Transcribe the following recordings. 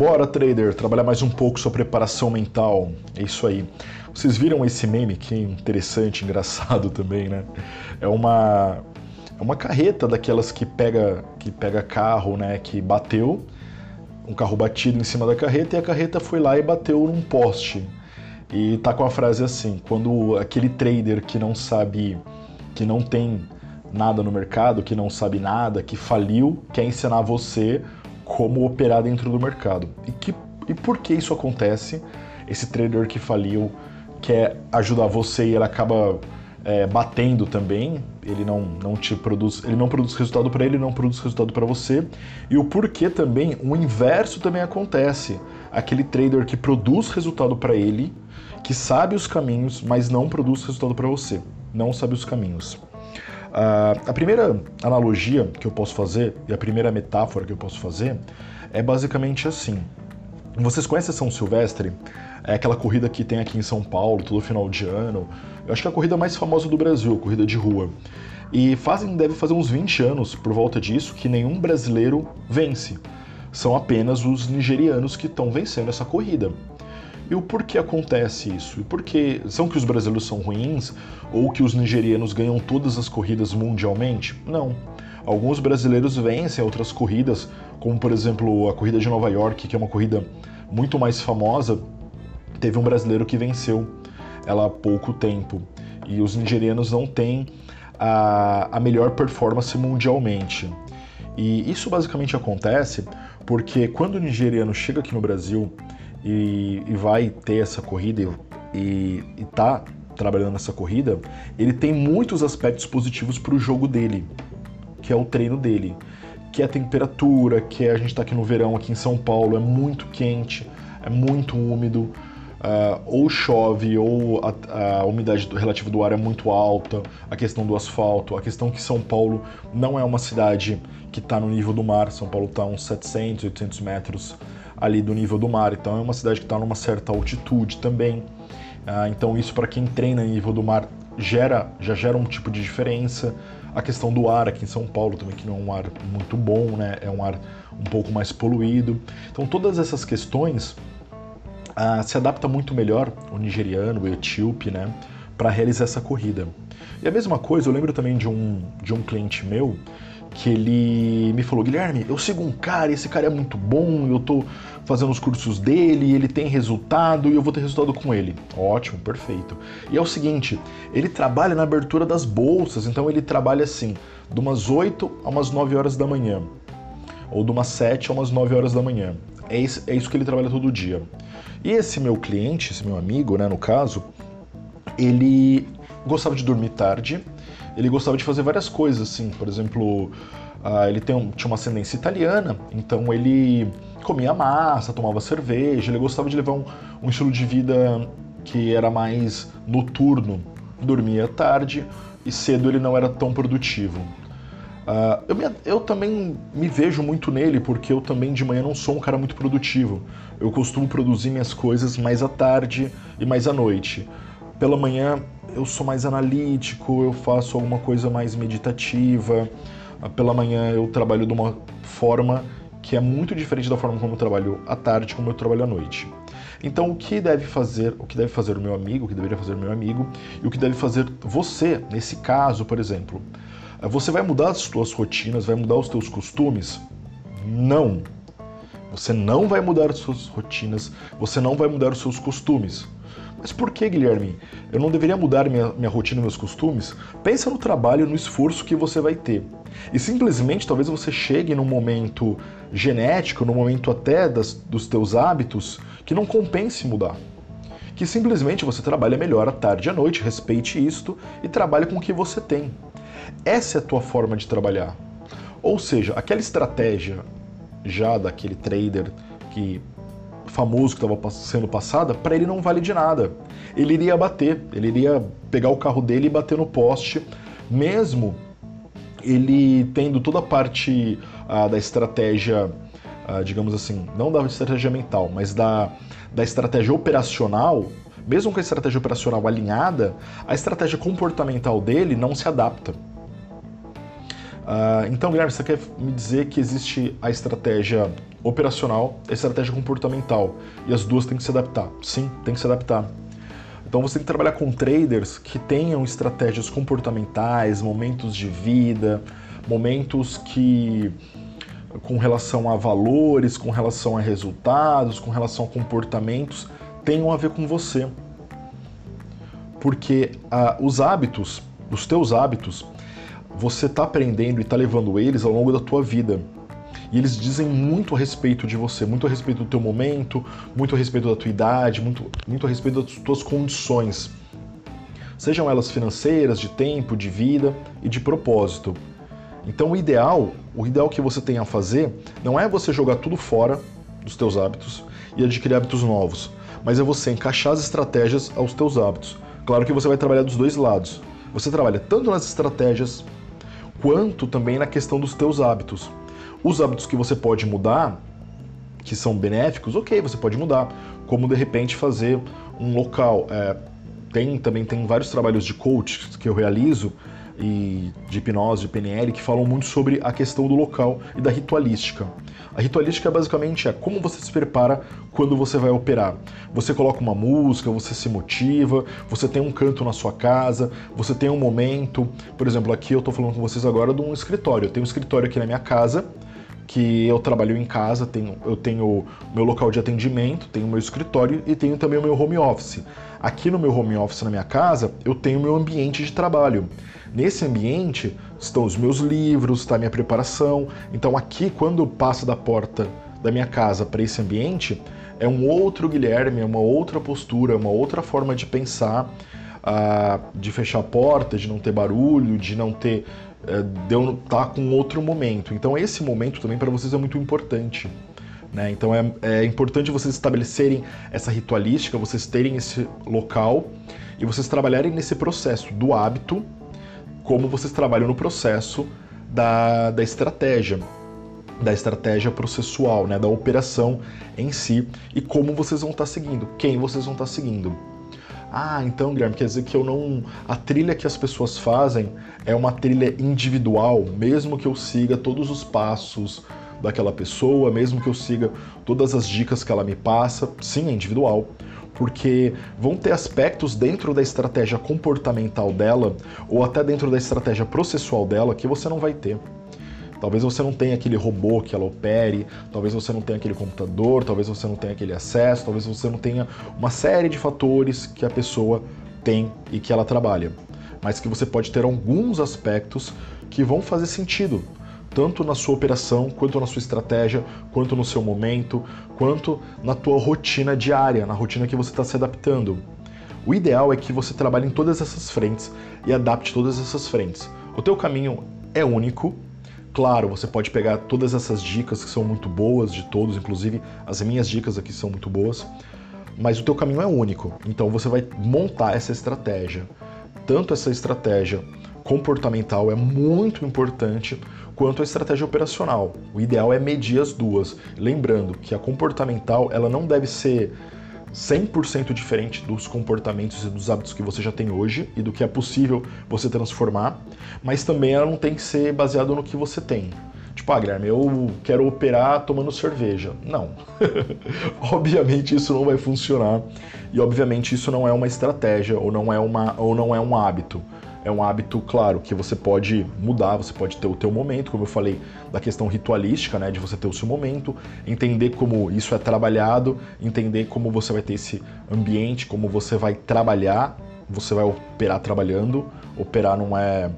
Bora, trader, trabalhar mais um pouco sua preparação mental. É isso aí. Vocês viram esse meme que interessante, engraçado também, né? É uma é uma carreta daquelas que pega que pega carro, né, que bateu, um carro batido em cima da carreta e a carreta foi lá e bateu num poste. E tá com a frase assim: quando aquele trader que não sabe, que não tem nada no mercado, que não sabe nada, que faliu, quer ensinar você como operar dentro do mercado. E, que, e por que isso acontece? Esse trader que faliu quer ajudar você e ele acaba é, batendo também. Ele não, não te produz, ele não produz resultado para ele, não produz resultado para você. E o porquê também, o inverso também acontece. Aquele trader que produz resultado para ele, que sabe os caminhos, mas não produz resultado para você, não sabe os caminhos. Uh, a primeira analogia que eu posso fazer e a primeira metáfora que eu posso fazer é basicamente assim. Vocês conhecem São Silvestre? É aquela corrida que tem aqui em São Paulo, todo final de ano. Eu acho que é a corrida mais famosa do Brasil, a corrida de rua. E fazem, deve fazer uns 20 anos por volta disso que nenhum brasileiro vence. São apenas os nigerianos que estão vencendo essa corrida. E o porquê acontece isso? E por que são que os brasileiros são ruins ou que os nigerianos ganham todas as corridas mundialmente? Não. Alguns brasileiros vencem outras corridas, como por exemplo a corrida de Nova York, que é uma corrida muito mais famosa. Teve um brasileiro que venceu ela há pouco tempo. E os nigerianos não têm a, a melhor performance mundialmente. E isso basicamente acontece porque quando o nigeriano chega aqui no Brasil, e, e vai ter essa corrida e, está trabalhando nessa corrida, ele tem muitos aspectos positivos para o jogo dele, que é o treino dele, que é a temperatura, que é, a gente está aqui no verão, aqui em São Paulo, é muito quente, é muito úmido, uh, ou chove, ou a, a, umidade relativa do ar é muito alta, a questão do asfalto, a questão que São Paulo não é uma cidade que está no nível do mar, São Paulo está uns 700, 800 metros ali do nível do mar. Então é uma cidade que está numa certa altitude também. Ah, então isso para quem treina em nível do mar gera, já gera um tipo de diferença. A questão do ar aqui em São Paulo também, que não é um ar muito bom, né? É um ar um pouco mais poluído. Então todas essas questões ah, se adapta muito melhor o nigeriano, o etíope, né? Para realizar essa corrida. E a mesma coisa, eu lembro também de um, de um cliente meu que ele me falou, Guilherme, eu sigo um cara, esse cara é muito bom, eu tô fazendo os cursos dele, ele tem resultado e eu vou ter resultado com ele. Ótimo, perfeito. E é o seguinte, ele trabalha na abertura das bolsas, então ele trabalha assim, de umas 8 a umas 9 horas da manhã, ou de umas 7 a umas 9 horas da manhã. É isso, é isso que ele trabalha todo dia. E esse meu cliente, esse meu amigo, né, no caso, ele gostava de dormir tarde, ele gostava de fazer várias coisas, assim, por exemplo, uh, ele tem, tinha uma ascendência italiana, então ele comia massa, tomava cerveja, ele gostava de levar um, um estilo de vida que era mais noturno, dormia tarde e cedo ele não era tão produtivo. Uh, eu, me, eu, também me vejo muito nele, porque eu também de manhã não sou um cara muito produtivo. Eu costumo produzir minhas coisas mais à tarde e mais à noite. Pela manhã eu sou mais analítico, eu faço alguma coisa mais meditativa. Pela manhã eu trabalho de uma forma que é muito diferente da forma como eu trabalho à tarde, como eu trabalho à noite. Então, o que deve fazer, o que deve fazer o meu amigo, o que deveria fazer o meu amigo e o que deve fazer você nesse caso, por exemplo? Você vai mudar as suas rotinas, vai mudar os teus costumes? Não. Você não vai mudar as suas rotinas, você não vai mudar os seus costumes. Mas por que, Guilherme? Eu não deveria mudar minha, minha rotina, meus costumes? Pensa no trabalho, no esforço que você vai ter. E simplesmente talvez você chegue num momento genético, num momento até das, dos teus hábitos, que não compense mudar. Que simplesmente você trabalha melhor à tarde e à noite, respeite isto e trabalhe com o que você tem. Essa é a tua forma de trabalhar. Ou seja, aquela estratégia já daquele trader que famoso que estava sendo passada, para ele não vale de nada. Ele iria bater, ele iria pegar o carro dele e bater no poste, mesmo ele tendo toda a parte ah, da estratégia, ah, digamos assim, não da estratégia mental, mas da, da estratégia operacional, mesmo com a estratégia operacional alinhada, a estratégia comportamental dele não se adapta. Uh, então, Guilherme, você quer me dizer que existe a estratégia operacional a estratégia comportamental e as duas têm que se adaptar? Sim, tem que se adaptar. Então você tem que trabalhar com traders que tenham estratégias comportamentais, momentos de vida, momentos que com relação a valores, com relação a resultados, com relação a comportamentos, tenham a ver com você. Porque ah, os hábitos, os teus hábitos, você está aprendendo e está levando eles ao longo da tua vida. E eles dizem muito a respeito de você, muito a respeito do teu momento, muito a respeito da tua idade, muito, muito a respeito das tuas condições. Sejam elas financeiras, de tempo, de vida e de propósito. Então o ideal, o ideal que você tem a fazer não é você jogar tudo fora dos teus hábitos e adquirir hábitos novos, mas é você encaixar as estratégias aos teus hábitos. Claro que você vai trabalhar dos dois lados. Você trabalha tanto nas estratégias quanto também na questão dos teus hábitos. Os hábitos que você pode mudar, que são benéficos, ok, você pode mudar. Como de repente fazer um local. É, tem também tem vários trabalhos de coach que eu realizo e de hipnose, de PNL, que falam muito sobre a questão do local e da ritualística. A ritualística basicamente é como você se prepara quando você vai operar. Você coloca uma música, você se motiva, você tem um canto na sua casa, você tem um momento. Por exemplo, aqui eu estou falando com vocês agora de um escritório. Eu tenho um escritório aqui na minha casa que eu trabalho em casa, tenho, eu tenho meu local de atendimento, tenho meu escritório e tenho também o meu home office. Aqui no meu home office na minha casa, eu tenho meu ambiente de trabalho. Nesse ambiente estão os meus livros, está a minha preparação. Então aqui, quando eu passo da porta da minha casa para esse ambiente, é um outro Guilherme, é uma outra postura, uma outra forma de pensar, uh, de fechar a porta, de não ter barulho, de não ter é, de eu estar tá com outro momento. Então esse momento também para vocês é muito importante. Né? Então é, é importante vocês estabelecerem essa ritualística, vocês terem esse local e vocês trabalharem nesse processo do hábito, como vocês trabalham no processo da, da estratégia, da estratégia processual, né? da operação em si e como vocês vão estar tá seguindo, quem vocês vão estar tá seguindo. Ah, então, Guilherme, quer dizer que eu não. A trilha que as pessoas fazem é uma trilha individual, mesmo que eu siga todos os passos daquela pessoa, mesmo que eu siga todas as dicas que ela me passa. Sim, é individual. Porque vão ter aspectos dentro da estratégia comportamental dela, ou até dentro da estratégia processual dela, que você não vai ter. Talvez você não tenha aquele robô que ela opere, talvez você não tenha aquele computador, talvez você não tenha aquele acesso, talvez você não tenha uma série de fatores que a pessoa tem e que ela trabalha. Mas que você pode ter alguns aspectos que vão fazer sentido, tanto na sua operação, quanto na sua estratégia, quanto no seu momento, quanto na tua rotina diária, na rotina que você está se adaptando. O ideal é que você trabalhe em todas essas frentes e adapte todas essas frentes. O teu caminho é único, Claro, você pode pegar todas essas dicas que são muito boas de todos, inclusive as minhas dicas aqui são muito boas, mas o teu caminho é único. Então você vai montar essa estratégia. Tanto essa estratégia comportamental é muito importante quanto a estratégia operacional. O ideal é medir as duas, lembrando que a comportamental ela não deve ser 100% diferente dos comportamentos e dos hábitos que você já tem hoje e do que é possível você transformar, mas também ela não tem que ser baseada no que você tem. Tipo, ah, Guilherme, eu quero operar tomando cerveja. Não. obviamente isso não vai funcionar e obviamente isso não é uma estratégia ou não é, uma, ou não é um hábito é um hábito, claro, que você pode mudar, você pode ter o teu momento, como eu falei, da questão ritualística, né, de você ter o seu momento, entender como isso é trabalhado, entender como você vai ter esse ambiente, como você vai trabalhar, você vai operar trabalhando, operar não é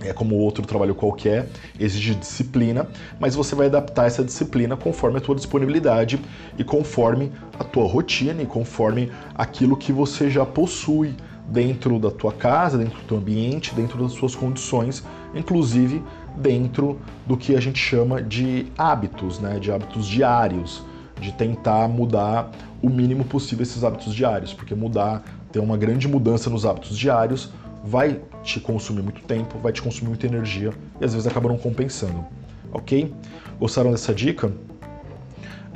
é como outro trabalho qualquer, exige disciplina, mas você vai adaptar essa disciplina conforme a tua disponibilidade e conforme a tua rotina e conforme aquilo que você já possui dentro da tua casa, dentro do teu ambiente, dentro das suas condições, inclusive dentro do que a gente chama de hábitos, né, de hábitos diários, de tentar mudar o mínimo possível esses hábitos diários, porque mudar, ter uma grande mudança nos hábitos diários vai te consumir muito tempo, vai te consumir muita energia e às vezes acaba não compensando. Ok? Gostaram dessa dica?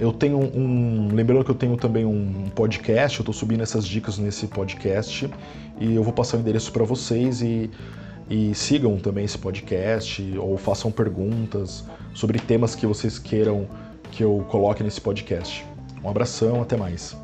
Eu tenho um. Lembrando que eu tenho também um podcast, eu estou subindo essas dicas nesse podcast e eu vou passar o endereço para vocês e, e sigam também esse podcast ou façam perguntas sobre temas que vocês queiram que eu coloque nesse podcast. Um abração, até mais.